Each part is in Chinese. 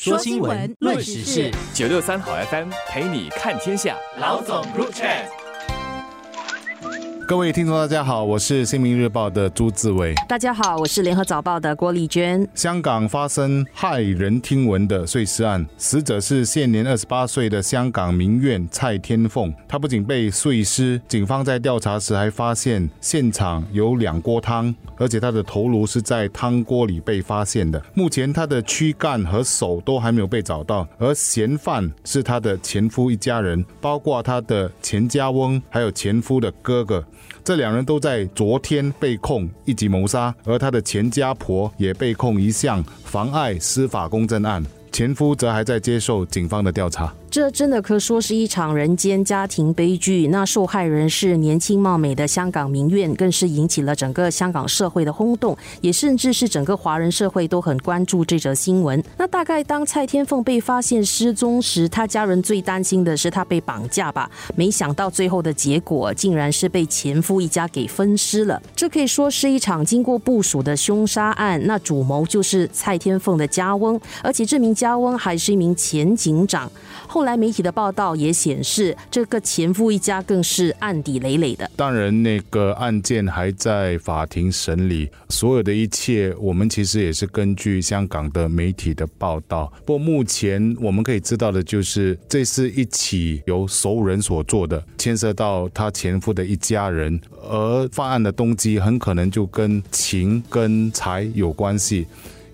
说新闻，论时事，九六三好 FM 陪你看天下。老总入场。各位听众，大家好，我是《新民日报》的朱志伟。大家好，我是《联合早报》的郭丽娟。香港发生骇人听闻的碎尸案，死者是现年二十八岁的香港名媛蔡天凤。她不仅被碎尸，警方在调查时还发现现场有两锅汤，而且她的头颅是在汤锅里被发现的。目前她的躯干和手都还没有被找到，而嫌犯是她的前夫一家人，包括她的前家翁，还有前夫的哥哥。这两人都在昨天被控一级谋杀，而他的前家婆也被控一项妨碍司法公正案，前夫则还在接受警方的调查。这真的可说是一场人间家庭悲剧。那受害人是年轻貌美的香港名媛，更是引起了整个香港社会的轰动，也甚至是整个华人社会都很关注这则新闻。那大概当蔡天凤被发现失踪时，他家人最担心的是他被绑架吧？没想到最后的结果竟然是被前夫一家给分尸了。这可以说是一场经过部署的凶杀案。那主谋就是蔡天凤的家翁，而且这名家翁还是一名前警长。后来媒体的报道也显示，这个前夫一家更是案底累累的。当然，那个案件还在法庭审理，所有的一切，我们其实也是根据香港的媒体的报道。不过，目前我们可以知道的就是，这是一起由熟人所做的，牵涉到他前夫的一家人，而犯案的动机很可能就跟情跟财有关系。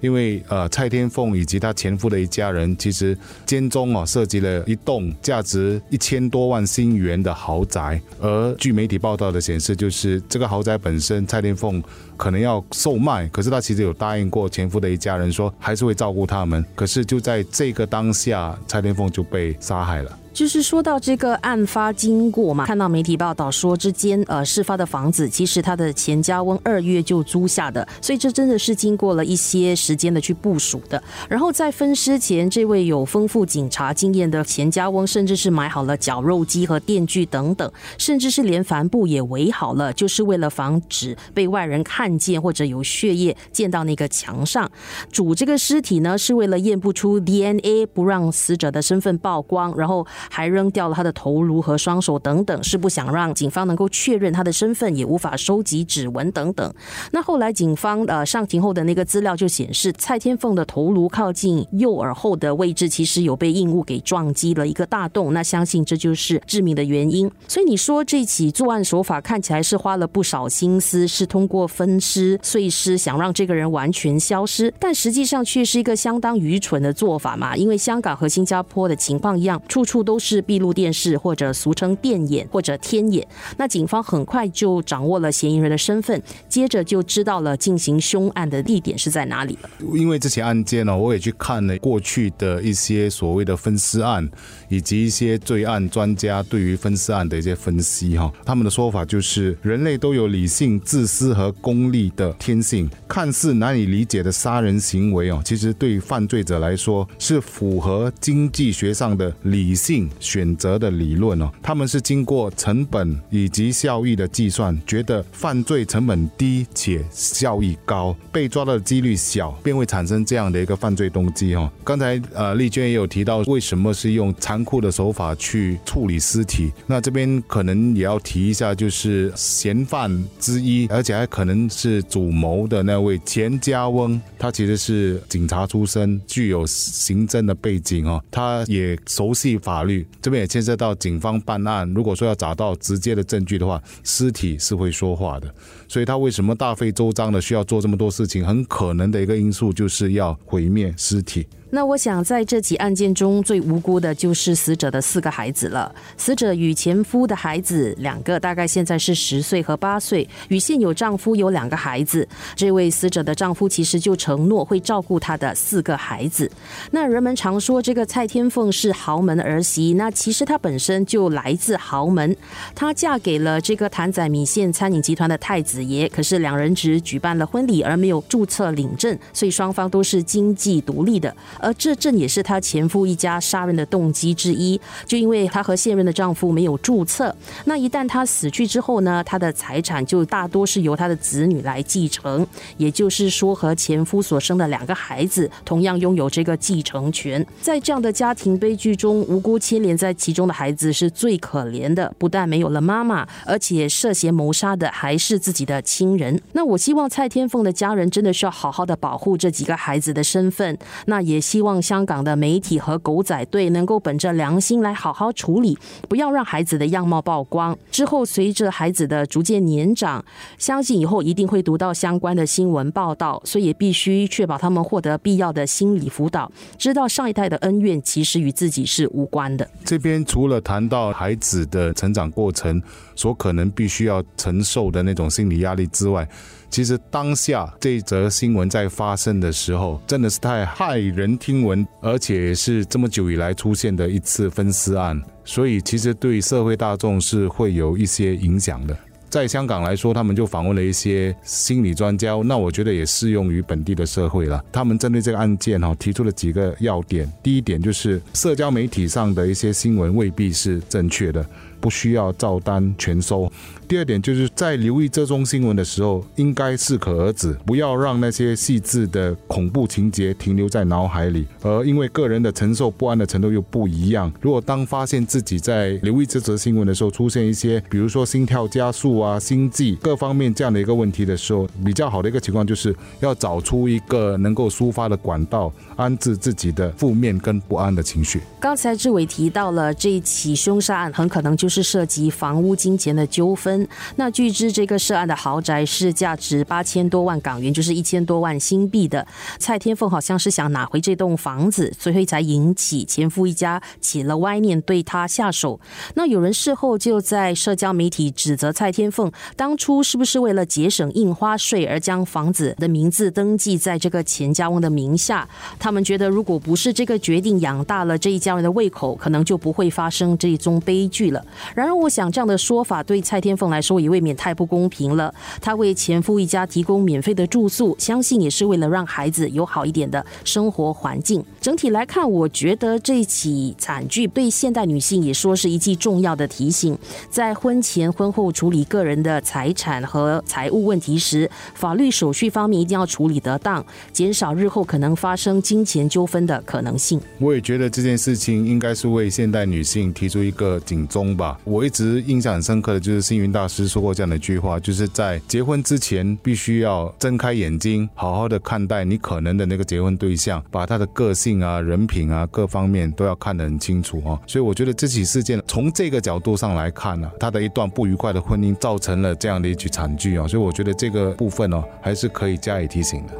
因为呃，蔡天凤以及她前夫的一家人，其实间中啊涉及了一栋价值一千多万新元的豪宅，而据媒体报道的显示，就是这个豪宅本身，蔡天凤可能要售卖，可是她其实有答应过前夫的一家人说还是会照顾他们，可是就在这个当下，蔡天凤就被杀害了。就是说到这个案发经过嘛，看到媒体报道说，之间呃事发的房子其实他的钱家翁二月就租下的，所以这真的是经过了一些时间的去部署的。然后在分尸前，这位有丰富警察经验的钱家翁，甚至是买好了绞肉机和电锯等等，甚至是连帆布也围好了，就是为了防止被外人看见或者有血液溅到那个墙上。煮这个尸体呢，是为了验不出 DNA，不让死者的身份曝光，然后。还扔掉了他的头颅和双手等等，是不想让警方能够确认他的身份，也无法收集指纹等等。那后来警方呃上庭后的那个资料就显示，蔡天凤的头颅靠近右耳后的位置，其实有被硬物给撞击了一个大洞。那相信这就是致命的原因。所以你说这起作案手法看起来是花了不少心思，是通过分尸碎尸想让这个人完全消失，但实际上却是一个相当愚蠢的做法嘛。因为香港和新加坡的情况一样，处处都。都是闭路电视，或者俗称电眼或者天眼。那警方很快就掌握了嫌疑人的身份，接着就知道了进行凶案的地点是在哪里了。因为这起案件呢，我也去看了过去的一些所谓的分尸案，以及一些罪案专家对于分尸案的一些分析哈。他们的说法就是，人类都有理性、自私和功利的天性。看似难以理解的杀人行为哦，其实对犯罪者来说是符合经济学上的理性。选择的理论哦，他们是经过成本以及效益的计算，觉得犯罪成本低且效益高，被抓到的几率小，便会产生这样的一个犯罪动机哦。刚才呃丽娟也有提到，为什么是用残酷的手法去处理尸体？那这边可能也要提一下，就是嫌犯之一，而且还可能是主谋的那位钱家翁，他其实是警察出身，具有刑侦的背景哦，他也熟悉法律。这边也牵涉到警方办案，如果说要找到直接的证据的话，尸体是会说话的，所以他为什么大费周章的需要做这么多事情？很可能的一个因素就是要毁灭尸体。那我想，在这起案件中最无辜的就是死者的四个孩子了。死者与前夫的孩子两个，大概现在是十岁和八岁，与现有丈夫有两个孩子。这位死者的丈夫其实就承诺会照顾他的四个孩子。那人们常说这个蔡天凤是豪门儿媳，那其实她本身就来自豪门。她嫁给了这个谭仔米线餐饮集团的太子爷，可是两人只举办了婚礼而没有注册领证，所以双方都是经济独立的。而这正也是她前夫一家杀人的动机之一。就因为她和现任的丈夫没有注册，那一旦她死去之后呢，她的财产就大多是由她的子女来继承，也就是说，和前夫所生的两个孩子同样拥有这个继承权。在这样的家庭悲剧中，无辜牵连在其中的孩子是最可怜的，不但没有了妈妈，而且涉嫌谋杀的还是自己的亲人。那我希望蔡天凤的家人真的需要好好的保护这几个孩子的身份，那也希望香港的媒体和狗仔队能够本着良心来好好处理，不要让孩子的样貌曝光。之后随着孩子的逐渐年长，相信以后一定会读到相关的新闻报道，所以也必须确保他们获得必要的心理辅导，知道上一代的恩怨其实与自己是无关的。这边除了谈到孩子的成长过程所可能必须要承受的那种心理压力之外，其实当下这则新闻在发生的时候，真的是太骇人听闻，而且是这么久以来出现的一次分尸案，所以其实对社会大众是会有一些影响的。在香港来说，他们就访问了一些心理专家，那我觉得也适用于本地的社会了。他们针对这个案件哈，提出了几个要点。第一点就是社交媒体上的一些新闻未必是正确的。不需要照单全收。第二点就是在留意这宗新闻的时候，应该适可而止，不要让那些细致的恐怖情节停留在脑海里。而因为个人的承受不安的程度又不一样，如果当发现自己在留意这则新闻的时候出现一些，比如说心跳加速、心悸各方面这样的一个问题的时候，比较好的一个情况就是要找出一个能够抒发的管道，安置自己的负面跟不安的情绪。刚才志伟提到了这一起凶杀案，很可能就。是涉及房屋金钱的纠纷。那据知，这个涉案的豪宅是价值八千多万港元，就是一千多万新币的。蔡天凤好像是想拿回这栋房子，所以才引起前夫一家起了歪念，对他下手。那有人事后就在社交媒体指责蔡天凤，当初是不是为了节省印花税而将房子的名字登记在这个钱家翁的名下？他们觉得，如果不是这个决定养大了这一家人的胃口，可能就不会发生这一宗悲剧了。然而，我想这样的说法对蔡天凤来说也未免太不公平了。她为前夫一家提供免费的住宿，相信也是为了让孩子有好一点的生活环境。整体来看，我觉得这起惨剧对现代女性也说是一记重要的提醒：在婚前婚后处理个人的财产和财务问题时，法律手续方面一定要处理得当，减少日后可能发生金钱纠纷的可能性。我也觉得这件事情应该是为现代女性提出一个警钟吧。我一直印象很深刻的就是星云大师说过这样的一句话，就是在结婚之前必须要睁开眼睛，好好的看待你可能的那个结婚对象，把他的个性啊、人品啊各方面都要看得很清楚啊。所以我觉得这起事件从这个角度上来看呢，他的一段不愉快的婚姻造成了这样的一起惨剧啊，所以我觉得这个部分哦还是可以加以提醒的。